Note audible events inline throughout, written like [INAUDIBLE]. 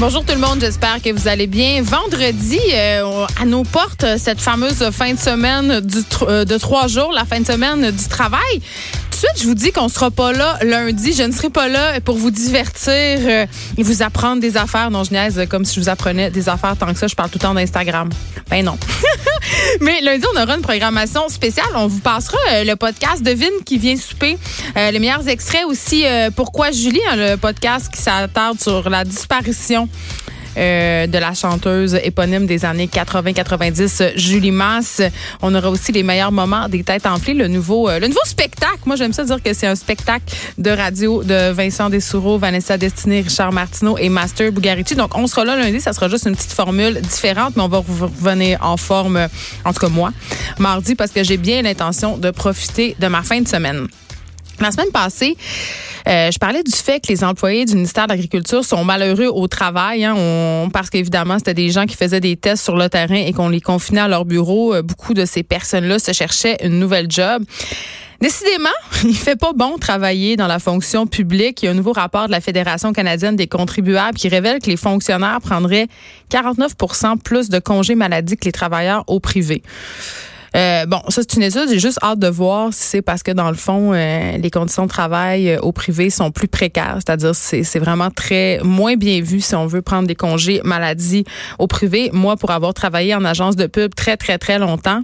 Bonjour tout le monde, j'espère que vous allez bien. Vendredi, euh, à nos portes, cette fameuse fin de semaine euh, de trois jours, la fin de semaine du travail. Suite, je vous dis qu'on sera pas là lundi. Je ne serai pas là pour vous divertir euh, et vous apprendre des affaires. Non, je niaise comme si je vous apprenais des affaires tant que ça. Je parle tout le temps d'Instagram. Ben non. [LAUGHS] Mais lundi, on aura une programmation spéciale. On vous passera le podcast de Vin qui vient souper. les meilleurs extraits aussi. Pourquoi Julie, hein, le podcast qui s'attarde sur la disparition euh, de la chanteuse éponyme des années 80-90, Julie Masse. On aura aussi les meilleurs moments des têtes enflées, le nouveau, euh, le nouveau spectacle. Moi, j'aime ça dire que c'est un spectacle de radio de Vincent Dessoureau, Vanessa Destiné, Richard Martineau et Master Bugarici. Donc, on sera là lundi. Ça sera juste une petite formule différente, mais on va revenir en forme, en tout cas moi, mardi, parce que j'ai bien l'intention de profiter de ma fin de semaine. La semaine passée, euh, je parlais du fait que les employés du ministère de l'Agriculture sont malheureux au travail, hein, parce qu'évidemment, c'était des gens qui faisaient des tests sur le terrain et qu'on les confinait à leur bureau. Euh, beaucoup de ces personnes-là se cherchaient une nouvelle job. Décidément, [LAUGHS] il fait pas bon travailler dans la fonction publique. Il y a un nouveau rapport de la Fédération canadienne des contribuables qui révèle que les fonctionnaires prendraient 49% plus de congés maladie que les travailleurs au privé. Euh, bon, ça c'est une étude. J'ai juste hâte de voir si c'est parce que dans le fond, euh, les conditions de travail euh, au privé sont plus précaires, c'est-à-dire c'est c'est vraiment très moins bien vu si on veut prendre des congés maladie au privé. Moi, pour avoir travaillé en agence de pub très très très longtemps.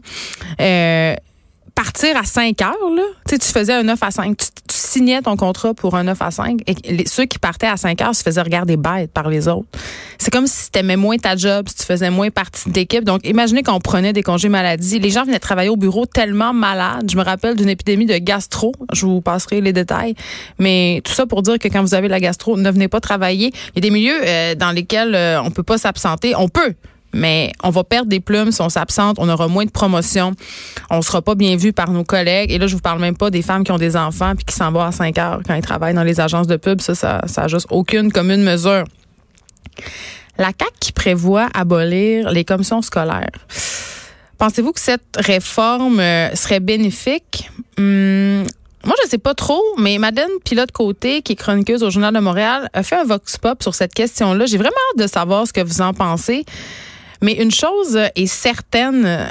Partir à 5 heures, là, tu, sais, tu faisais un 9 à 5. Tu, signais ton contrat pour un 9 à 5 et ceux qui partaient à 5 heures se faisaient regarder bête par les autres. C'est comme si tu aimais moins ta job, si tu faisais moins partie de l'équipe. Donc, imaginez qu'on prenait des congés maladie. Les gens venaient travailler au bureau tellement malades. Je me rappelle d'une épidémie de gastro. Je vous passerai les détails. Mais tout ça pour dire que quand vous avez la gastro, ne venez pas travailler. Il y a des milieux euh, dans lesquels euh, on peut pas s'absenter. On peut, mais on va perdre des plumes si on s'absente, on aura moins de promotion, on sera pas bien vu par nos collègues. Et là, je vous parle même pas des femmes qui ont des enfants puis qui s'en vont à 5 heures quand ils travaillent dans les agences de pub. Ça, ça, ça a juste aucune commune mesure. La CAC qui prévoit abolir les commissions scolaires. Pensez-vous que cette réforme euh, serait bénéfique? Hum, moi, je sais pas trop, mais Madeleine Pilote-Côté, qui est chroniqueuse au Journal de Montréal, a fait un vox pop sur cette question-là. J'ai vraiment hâte de savoir ce que vous en pensez. Mais une chose est certaine, euh,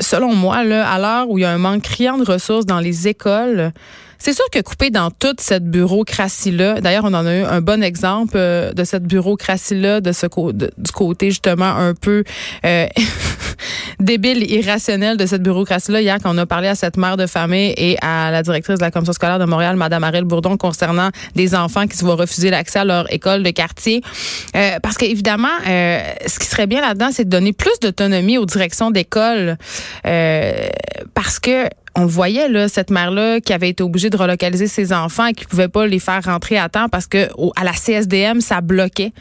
selon moi, là, à l'heure où il y a un manque criant de ressources dans les écoles, c'est sûr que couper dans toute cette bureaucratie-là, d'ailleurs, on en a eu un bon exemple euh, de cette bureaucratie-là, de ce du côté justement un peu euh, [LAUGHS] débile, irrationnel de cette bureaucratie-là. Hier, quand on a parlé à cette mère de famille et à la directrice de la commission scolaire de Montréal, Madame Ariel Bourdon, concernant des enfants qui se voient refuser l'accès à leur école de quartier. Euh, parce qu'évidemment, euh, ce qui serait bien là-dedans, c'est de donner plus d'autonomie aux directions d'école. Euh, parce que on voyait là cette mère-là qui avait été obligée de relocaliser ses enfants et qui pouvait pas les faire rentrer à temps parce que à la CSDM ça bloquait.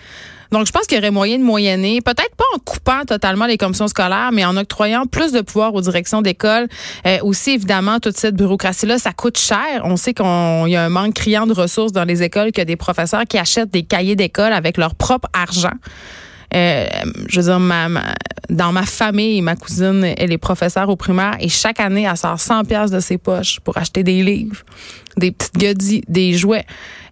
Donc, je pense qu'il y aurait moyen de moyenner, peut-être pas en coupant totalement les commissions scolaires, mais en octroyant plus de pouvoir aux directions d'école. Euh, aussi, évidemment, toute cette bureaucratie-là, ça coûte cher. On sait qu'il y a un manque criant de ressources dans les écoles, a des professeurs qui achètent des cahiers d'école avec leur propre argent. Euh, je veux dire, ma, dans ma famille, ma cousine, elle est professeure au primaire et chaque année, elle sort 100 pièces de ses poches pour acheter des livres, des petites godilles, des jouets,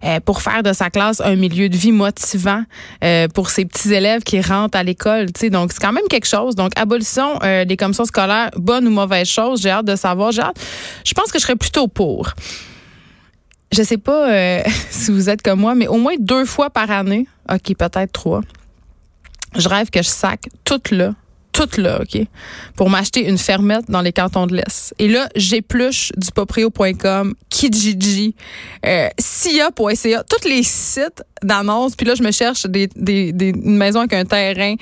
euh, pour faire de sa classe un milieu de vie motivant euh, pour ses petits élèves qui rentrent à l'école. Tu donc c'est quand même quelque chose. Donc abolition des commissions scolaires, bonne ou mauvaise chose. J'ai hâte de savoir. J'ai hâte. Je pense que je serais plutôt pour. Je sais pas [LAUGHS] si vous êtes comme moi, mais au moins deux fois par année, ok, peut-être trois je rêve que je sac tout là toute là, OK, pour m'acheter une fermette dans les cantons de l'Est. Et là, j'épluche du poprio.com, Kijiji, euh, SIA.ca, tous les sites d'annonces. Puis là, je me cherche des, des, des, une maison avec un terrain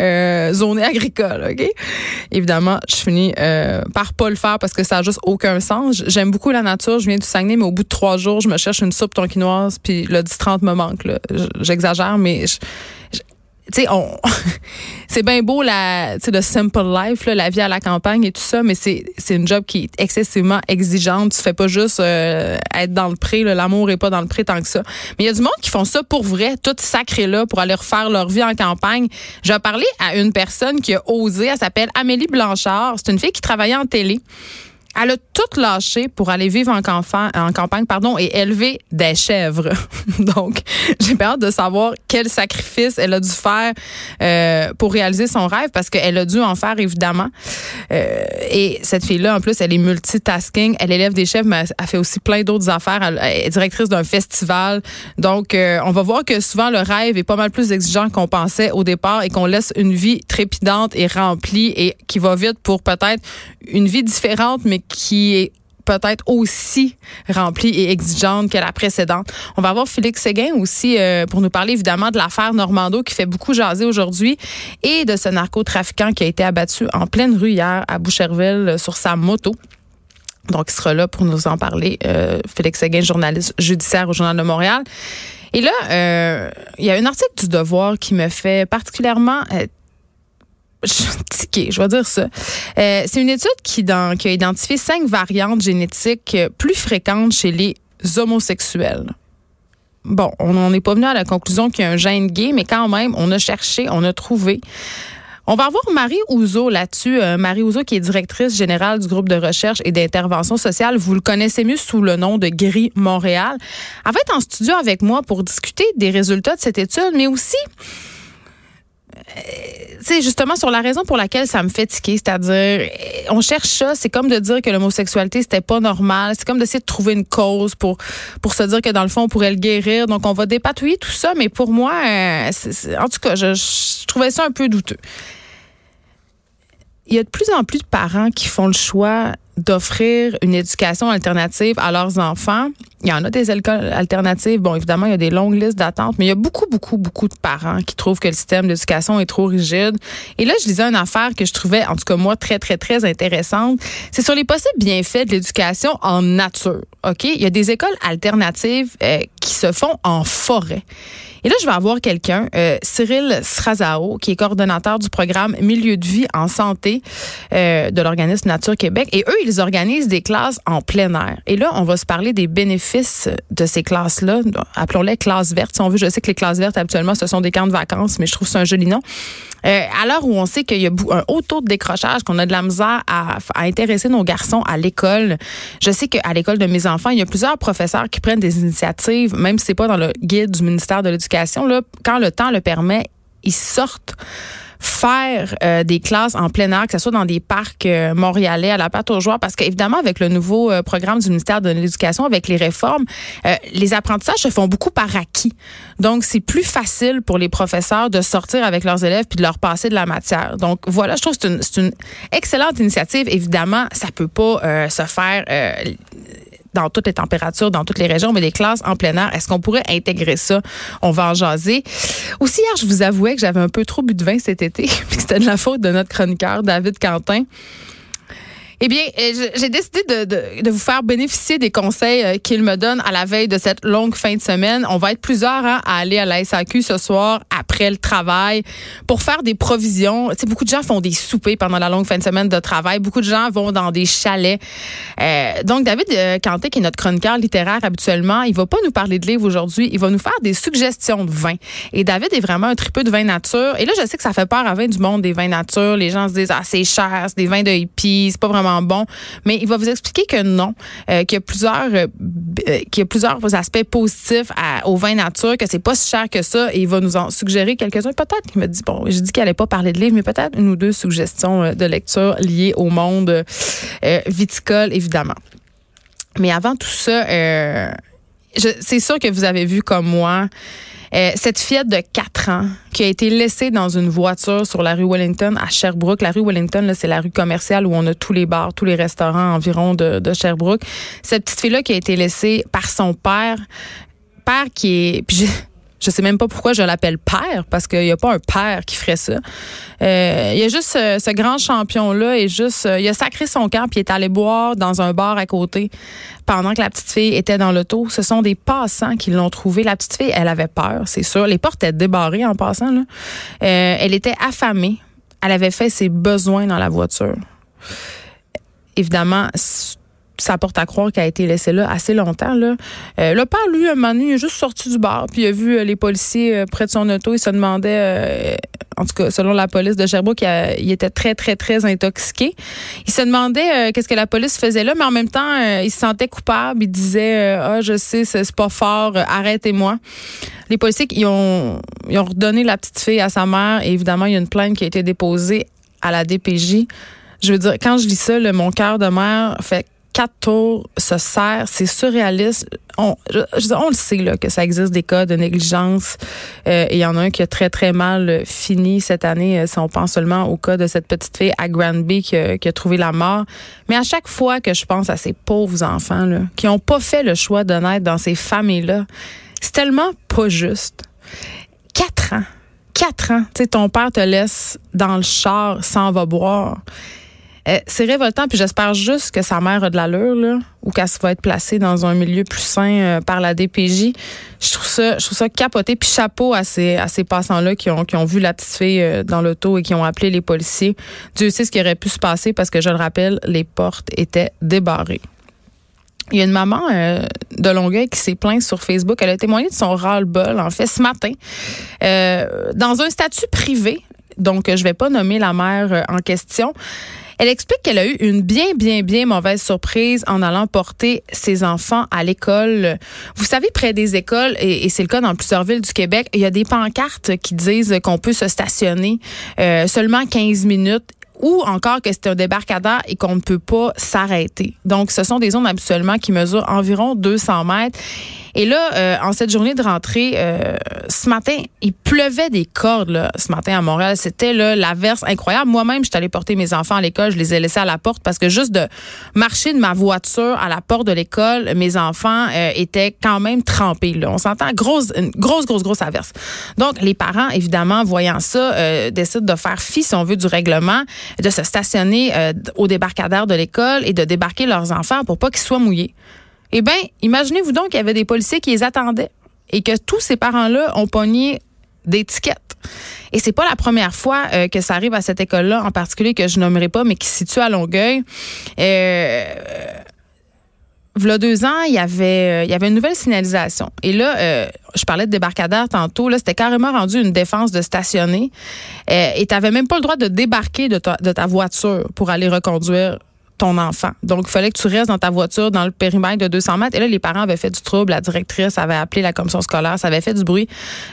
euh, zoné agricole, OK? Évidemment, je finis euh, par pas le faire parce que ça a juste aucun sens. J'aime beaucoup la nature, je viens du Saguenay, mais au bout de trois jours, je me cherche une soupe tonquinoise, puis le 10-30 me manque. J'exagère, mais... Je, tu sais, on, [LAUGHS] c'est bien beau la, le simple life, là, la vie à la campagne et tout ça, mais c'est, c'est une job qui est excessivement exigeante. Tu fais pas juste euh, être dans le pré, l'amour est pas dans le pré tant que ça. Mais il y a du monde qui font ça pour vrai, tout sacré là, pour aller refaire leur vie en campagne. J'ai parlé à une personne qui a osé, elle s'appelle Amélie Blanchard. C'est une fille qui travaillait en télé. Elle a tout lâché pour aller vivre en, campagne pardon, et élever des chèvres. [LAUGHS] Donc, j'ai peur de savoir quel sacrifice elle a dû faire euh, pour réaliser son rêve parce qu'elle a dû en faire évidemment. Euh, et cette fille-là, en plus, elle est multitasking. Elle élève des chèvres, mais elle fait aussi plein d'autres affaires. Elle est directrice d'un festival. Donc, euh, on va voir que souvent le rêve est pas mal plus exigeant qu'on pensait au départ et qu'on laisse une vie trépidante et remplie et qui va vite pour peut-être une vie différente, mais qui est peut-être aussi remplie et exigeante que la précédente. On va avoir Félix Séguin aussi euh, pour nous parler évidemment de l'affaire Normando qui fait beaucoup jaser aujourd'hui et de ce narcotrafiquant qui a été abattu en pleine rue hier à Boucherville euh, sur sa moto. Donc, il sera là pour nous en parler. Euh, Félix Séguin, journaliste judiciaire au Journal de Montréal. Et là, il y a un article du Devoir qui me fait particulièrement je vais dire ça. Euh, c'est une étude qui, a identifié cinq variantes génétiques plus fréquentes chez les homosexuels. Bon, on n'en est pas venu à la conclusion qu'il y a un gène gay, mais quand même, on a cherché, on a trouvé. On va avoir Marie Ouzo là-dessus. Euh, Marie Ouzo, qui est directrice générale du groupe de recherche et d'intervention sociale. Vous le connaissez mieux sous le nom de Gris Montréal. Elle va être en studio avec moi pour discuter des résultats de cette étude, mais aussi c'est justement sur la raison pour laquelle ça me fait tiquer, c'est-à-dire on cherche ça, c'est comme de dire que l'homosexualité c'était pas normal, c'est comme d'essayer de trouver une cause pour pour se dire que dans le fond on pourrait le guérir. Donc on va dépatouiller tout ça, mais pour moi, euh, en tout cas, je trouvais ça un peu douteux. Il y a de plus en plus de parents qui font le choix d'offrir une éducation alternative à leurs enfants. Il y en a des écoles alternatives. Bon, évidemment, il y a des longues listes d'attente, mais il y a beaucoup, beaucoup, beaucoup de parents qui trouvent que le système d'éducation est trop rigide. Et là, je disais une affaire que je trouvais, en tout cas moi, très, très, très intéressante. C'est sur les possibles bienfaits de l'éducation en nature. OK? Il y a des écoles alternatives euh, qui se font en forêt. Et là, je vais avoir quelqu'un, euh, Cyril Srazao, qui est coordonnateur du programme Milieu de vie en santé euh, de l'organisme Nature Québec. Et eux, ils organisent des classes en plein air. Et là, on va se parler des bénéfices de ces classes-là. Appelons-les classes vertes. Si on veut, je sais que les classes vertes, habituellement, ce sont des camps de vacances, mais je trouve ça un joli nom. Euh, à l'heure où on sait qu'il y a un haut taux de décrochage, qu'on a de la misère à, intéresser nos garçons à l'école, je sais qu'à l'école de mes enfants, il y a plusieurs professeurs qui prennent des initiatives, même si c'est pas dans le guide du ministère de l'Éducation, quand le temps le permet, ils sortent faire euh, des classes en plein air, que ce soit dans des parcs euh, montréalais à la pâte aux joueurs, parce qu'évidemment, avec le nouveau euh, programme du ministère de l'Éducation, avec les réformes, les apprentissages se font beaucoup par acquis. Donc, c'est plus facile pour les professeurs de sortir avec leurs élèves puis de leur passer de la matière. Donc, voilà, je trouve que c'est une, une, excellente initiative. Évidemment, ça peut pas se faire dans toutes les températures, dans toutes les régions, mais des classes en plein air. Est-ce qu'on pourrait intégrer ça? On va en jaser. Aussi, hier, je vous avouais que j'avais un peu trop bu de vin cet été, [LAUGHS] puis c'était de la faute de notre chroniqueur, David Quentin. Eh bien, euh, j'ai décidé de, vous faire bénéficier des conseils euh, qu'il me donne à la veille de cette longue fin de semaine. On va être plusieurs hein, à aller à la SAQ ce soir après le travail pour faire des provisions. Tu sais, beaucoup de gens font des soupers pendant la longue fin de semaine de travail. Beaucoup de gens vont dans des chalets. Euh, donc, David Canté, qui est notre chroniqueur littéraire habituellement, il va pas nous parler de livres aujourd'hui. Il va nous faire des suggestions de vin. Et David est vraiment un tripeux de vin nature. Et là, je sais que ça fait peur à vin du monde des vins nature. Les gens se disent, ah, c'est cher, c'est des vins de hippies, c'est pas vraiment bon. Mais il va vous expliquer que non, euh, qu'il y a plusieurs, euh, euh, qu'il y a plusieurs aspects positifs au vin nature, que c'est pas si cher que ça. Et il va nous en suggérer quelques-uns. Peut-être qu'il me dit, bon, j'ai dit qu'il allait pas parler de livres, mais peut-être une ou deux suggestions de lecture liées au monde viticole, évidemment. Mais avant tout ça, c'est sûr que vous avez vu comme moi euh, cette fillette de 4 ans qui a été laissée dans une voiture sur la rue Wellington à Sherbrooke. La rue Wellington, c'est la rue commerciale où on a tous les bars, tous les restaurants environ de, Sherbrooke. Cette petite fille-là qui a été laissée par son père, père qui est... sais même pas pourquoi je l'appelle père, parce qu'il n'y a pas un père qui ferait ça. Euh, il y a juste ce, grand champion-là, et juste, euh, il a sacré son camp, puis il est allé boire dans un bar à côté pendant que la petite fille était dans l'auto. Ce sont des passants qui l'ont trouvé. La petite fille, elle avait peur, c'est sûr. Les portes étaient débarrées en passant. Là. Euh, elle était affamée. Elle avait fait ses besoins dans la voiture. Évidemment, ça porte à croire qu'elle a été laissée là assez longtemps. Là. Euh, le père, lui, un moment donné, il est juste sorti du bar, puis il a vu euh, les policiers euh, près de son auto. Il se demandait, en tout cas, selon la police de Sherbrooke, il, était très, très, très intoxiqué. Il se demandait qu'est-ce que la police faisait là, mais en même temps, il se sentait coupable. Il disait, ah, je sais, c'est pas fort, arrêtez-moi. Les policiers, ils ont, ils ont redonné la petite fille à sa mère. Et évidemment, il y a une plainte qui a été déposée à la DPJ. Je veux dire, quand je lis ça, mon cœur de mère fait quatre tours se sert, c'est surréaliste. On, on le sait là, que ça existe des cas de négligence. Euh, il y en a un qui a très, très mal fini cette année, euh, si on pense seulement au cas de cette petite fille à Granby qui a, qui a trouvé la mort. Mais à chaque fois que je pense à ces pauvres enfants là, qui n'ont pas fait le choix de naître dans ces familles-là, c'est tellement pas juste. Quatre ans. Quatre ans. Tu sais, ton père te laisse dans le char sans va boire. Euh, c'est révoltant, puis j'espère juste que sa mère a de l'allure, là, ou qu'elle va être placée dans un milieu plus sain euh, par la DPJ. Je trouve ça, je trouve ça capoté. Puis chapeau à ces, à ces passants-là qui ont, qui ont vu la petite fille euh, dans l'auto et qui ont appelé les policiers. Dieu sait ce qui aurait pu se passer parce que, je le rappelle, les portes étaient débarrées. Il y a une maman de Longueuil qui s'est plainte sur Facebook. Elle a témoigné de son ras-le-bol, en fait, ce matin, dans un statut privé. Donc, je vais pas nommer la mère en question. Elle explique qu'elle a eu une bien, bien, bien mauvaise surprise en allant porter ses enfants à l'école. Vous savez, près des écoles, et, c'est le cas dans plusieurs villes du Québec, il y a des pancartes qui disent qu'on peut se stationner euh, seulement 15 minutes ou encore que c'est un débarcadère et qu'on ne peut pas s'arrêter. Donc, ce sont des zones absolument qui mesurent environ 200 mètres. Et là, euh, en cette journée de rentrée, euh, ce matin, il pleuvait des cordes là, ce matin à Montréal. C'était l'averse incroyable. Moi-même, je suis allée porter mes enfants à l'école. Je les ai laissés à la porte parce que juste de marcher de ma voiture à la porte de l'école, mes enfants euh, étaient quand même trempés. Là. On s'entend grosse, grosse, grosse, grosse averse. Donc, les parents, évidemment, voyant ça, décident de faire fi, si on veut, du règlement, de se stationner au débarcadère de l'école et de débarquer leurs enfants pour pas qu'ils soient mouillés. Eh bien, imaginez-vous donc qu'il y avait des policiers qui les attendaient et que tous ces parents-là ont pogné des tickets. Et c'est pas la première fois euh, que ça arrive à cette école-là, en particulier que je nommerai pas, mais qui se situe à Longueuil. Euh, deux ans, il y avait, euh, il y avait une nouvelle signalisation. Et là, euh, je parlais de débarcadère tantôt. Là, c'était carrément rendu une défense de stationner. et tu n'avais même pas le droit de débarquer de ta voiture pour aller reconduire ton enfant. Donc, il fallait que tu restes dans ta voiture dans le périmètre de 200 mètres. Et là, les parents avaient fait du trouble. La directrice avait appelé la commission scolaire. Ça avait fait du bruit.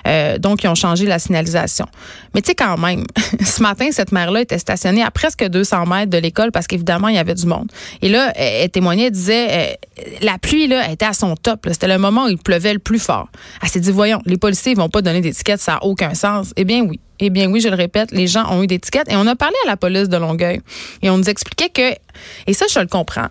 Euh, donc, ils ont changé la signalisation. Mais tu sais, quand même, [LAUGHS] ce matin, cette mère-là était stationnée à presque 200 mètres de l'école parce qu'évidemment, il y avait du monde. Et là, elle, témoignait, elle disait, euh, la pluie, là, était à son top. C'était le moment où il pleuvait le plus fort. Elle s'est dit, voyons, les policiers, ils vont pas donner d'étiquette, ça n'a aucun sens. Eh bien, oui. Eh bien oui, je le répète, les gens ont eu des tickets. Et on a parlé à la police de Longueuil. Et on nous expliquait que, et ça je le comprends,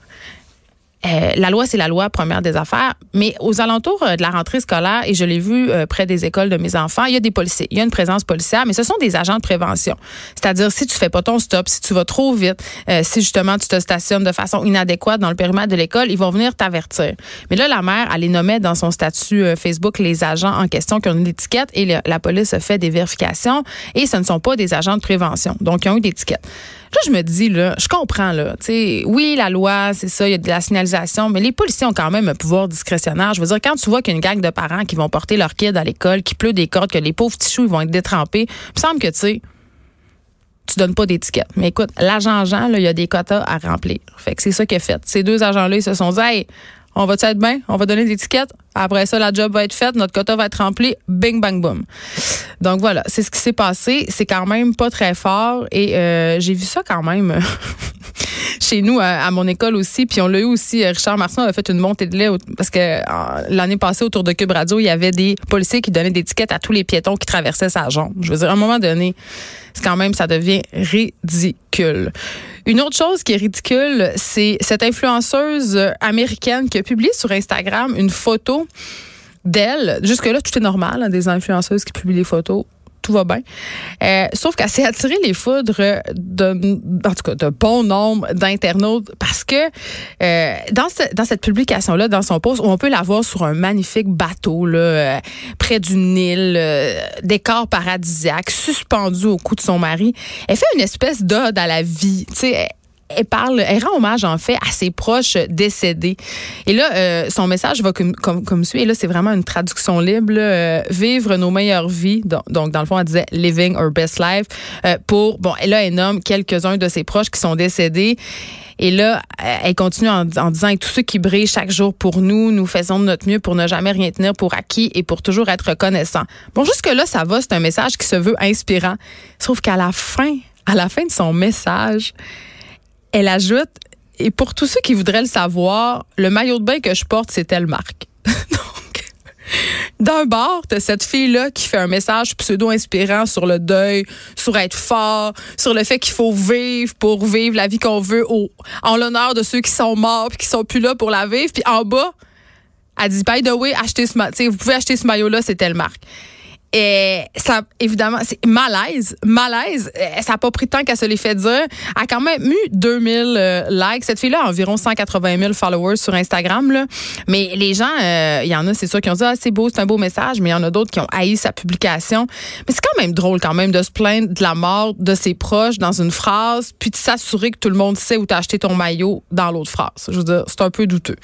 euh, la loi, c'est la loi première des affaires, mais aux alentours euh, de la rentrée scolaire, et je l'ai vu euh, près des écoles de mes enfants, il y a des policiers, il y a une présence policière, mais ce sont des agents de prévention. C'est-à-dire, si tu fais pas ton stop, si tu vas trop vite, si justement tu te stationnes de façon inadéquate dans le périmètre de l'école, ils vont venir t'avertir. Mais là, la mère, elle les dans son statut Facebook les agents en question qui ont une étiquette et la police fait des vérifications et ce ne sont pas des agents de prévention. Donc, ils ont eu des étiquettes. Là, je me dis, là, je comprends, là. sais, oui, la loi, c'est ça, il y a de la signalisation, mais les policiers ont quand même un pouvoir discrétionnaire. Je veux dire, quand tu vois qu'il y a une gang de parents qui vont porter leur kid à l'école, qui pleut des cordes, que les pauvres petits choux, ils vont être détrempés, il me semble que, tu sais, tu donnes pas d'étiquette. Mais écoute, l'agent Jean, là, il y a des quotas à remplir. Fait que c'est ça qu'il a fait. Ces deux agents-là, ils se sont dit, hey, on va être bien? On va donner des étiquettes. Après ça, la job va être faite, notre quota va être rempli. Bing, bang, boom. Donc voilà, c'est ce qui s'est passé. C'est quand même pas très fort. Et euh, j'ai vu ça quand même [LAUGHS] chez nous, à, mon école aussi. Puis on l'a eu aussi. Richard Martin a fait une montée de lait parce que l'année passée, autour de Cube Radio, il y avait des policiers qui donnaient des étiquettes à tous les piétons qui traversaient sa jambe. Je veux dire, à un moment donné, c'est quand même, ça devient ridicule. Une autre chose qui est ridicule, c'est cette influenceuse américaine qui a publié sur Instagram une photo d'elle. Jusque-là, tout est normal, hein, des influenceuses qui publient des photos tout va bien. Euh, sauf qu'elle s'est attirée les foudres de, en tout cas, bon nombre d'internautes parce que euh, dans, dans cette publication-là, dans son post, on peut la voir sur un magnifique bateau là, euh, près du Nil, décor paradisiaque, suspendu au cou de son mari. Elle fait une espèce d'ode à la vie. Sais, elle parle, elle rend hommage en fait à ses proches décédés. Et là, euh, son message va comme, comme, comme suit. Et là, c'est vraiment une traduction libre. Euh, vivre nos meilleures vies. Donc, dans le fond, elle disait living our best life. Euh, pour, bon, et là, elle nomme quelques-uns de ses proches qui sont décédés. Et là, elle continue en, en disant, et tous ceux qui brillent chaque jour pour nous, nous faisons de notre mieux pour ne jamais rien tenir pour acquis et pour toujours être reconnaissant. Bon, jusque-là, ça va. C'est un message qui se veut inspirant. Sauf qu'à la fin, à la fin de son message, elle ajoute, et pour tous ceux qui voudraient le savoir, le maillot de bain que je porte, c'est telle marque. [LAUGHS] Donc, d'un bord, t'as cette fille-là qui fait un message pseudo-inspirant sur le deuil, sur être fort, sur le fait qu'il faut vivre pour vivre la vie qu'on veut au, en l'honneur de ceux qui sont morts puis qui sont plus là pour la vivre. Puis en bas, elle dit, by the way, achetez ce, vous pouvez acheter ce maillot-là, c'est telle marque. Et ça, évidemment, c'est malaise, malaise. Ça n'a pas pris de temps qu'elle se l'ait fait dire. Elle a quand même eu 2000 euh, likes. Cette fille-là a environ 180 000 followers sur Instagram. Là. Mais les gens, euh, il y en a, c'est sûr, qui ont dit, ah, c'est beau, c'est un beau message. Mais il y en a d'autres qui ont haï sa publication. Mais c'est quand même drôle, quand même, de se plaindre de la mort de ses proches dans une phrase, puis de s'assurer que tout le monde sait où t'as acheté ton maillot dans l'autre phrase. Je veux dire, c'est un peu douteux.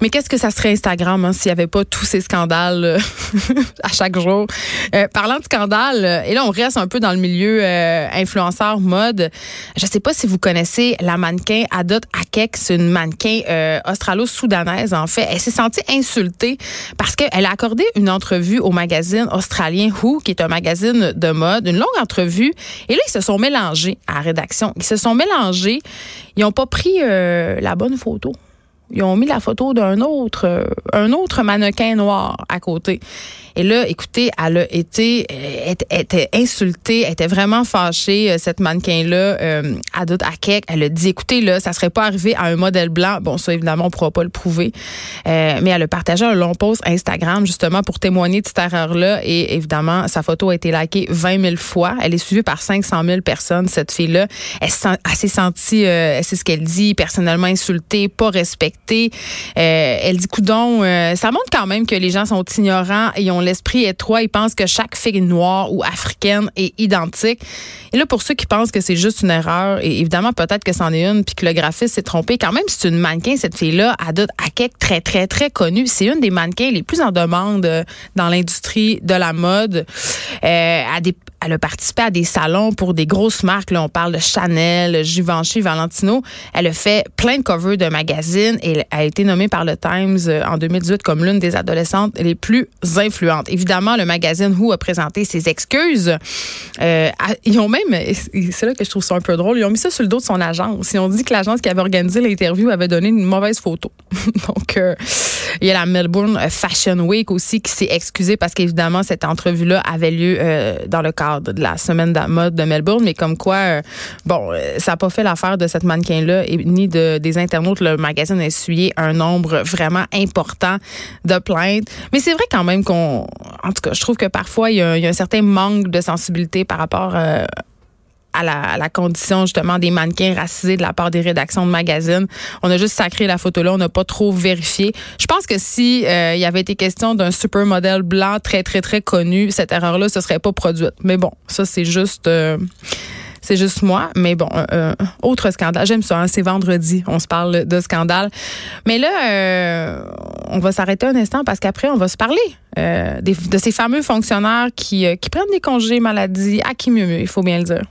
Mais qu'est-ce que ça serait Instagram hein, s'il n'y avait pas tous ces scandales euh, [LAUGHS] à chaque jour? Euh, parlant de scandale, euh, et là, on reste un peu dans le milieu euh, influenceur mode. Je sais pas si vous connaissez la mannequin Adot Akek. C'est une mannequin australo-soudanaise, en fait. Elle s'est sentie insultée parce qu'elle a accordé une entrevue au magazine australien Who, qui est un magazine de mode, une longue entrevue. Et là, ils se sont mélangés à la rédaction. Ils se sont mélangés. Ils n'ont pas pris la bonne photo. Ils ont mis la photo d'un autre, un autre mannequin noir à côté. Et là, écoutez, elle a été, elle, était insultée, elle était vraiment fâchée, euh, cette mannequin-là, euh, Adot Akek. Elle a dit, écoutez, là, ça serait pas arrivé à un modèle blanc. Bon, ça, évidemment, on pourra pas le prouver. Euh, mais elle a partagé un long post Instagram, justement, pour témoigner de cette erreur-là. Et évidemment, sa photo a été likée 20 000 fois. Elle est suivie par 500 000 personnes, cette fille-là. Elle, s'est sentie, euh, c'est ce qu'elle dit, personnellement insultée, pas respectée. Euh, elle dit, coudon, euh, ça montre quand même que les gens sont ignorants et ont l'esprit étroit. Ils pensent que chaque fille noire ou africaine est identique. Et là, pour ceux qui pensent que c'est juste une erreur, et évidemment, peut-être que c'en est une, puis que le graphiste s'est trompé, quand même, c'est une mannequin, cette fille-là, Adot Akek, très, très, très connue. C'est une des mannequins les plus en demande euh, dans l'industrie de la mode. Des, elle a participé à des salons pour des grosses marques. Là, on parle de Chanel, Givenchy, Valentino. Elle a fait plein de covers de magazines et a été nommée par le Times euh, en 2018 comme l'une des adolescentes les plus influentes. Évidemment, le magazine Who a présenté ses excuses. Euh, ils ont même, c'est là que je trouve ça un peu drôle, ils ont mis ça sur le dos de son agence. Ils ont dit que l'agence qui avait organisé l'interview avait donné une mauvaise photo. [LAUGHS] Donc, euh, il y a la Melbourne Fashion Week aussi qui s'est excusée parce qu'évidemment, cette entrevue-là avait lieu euh, dans le cadre de la semaine de la mode de Melbourne, mais comme quoi, euh, bon, euh, ça n'a pas fait l'affaire de cette mannequin-là ni de, des internautes. Le magazine a essuyé un nombre vraiment important de plaintes. Mais c'est vrai quand même qu'on, en tout cas, je trouve que parfois, il y a, un certain manque de sensibilité par rapport à la, la, condition justement des mannequins racisés de la part des rédactions de magazines. On a juste sacré la photo là, on n'a pas trop vérifié. Je pense que si euh, il y avait été question d'un supermodèle blanc très très très connu, cette erreur là ce serait pas produite. Mais bon, ça c'est juste euh, c'est juste moi. Mais bon, euh, autre scandale. J'aime ça. Hein, c'est vendredi. On se parle de scandale. Mais là, on va s'arrêter un instant parce qu'après, on va se parler des, de ces fameux fonctionnaires qui, qui prennent des congés maladie à qui mieux mieux, il faut bien le dire.